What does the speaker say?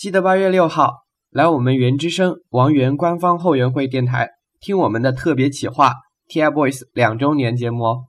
记得八月六号来我们原之声王源官方后援会电台听我们的特别企划 tfboys 两周年节目哦。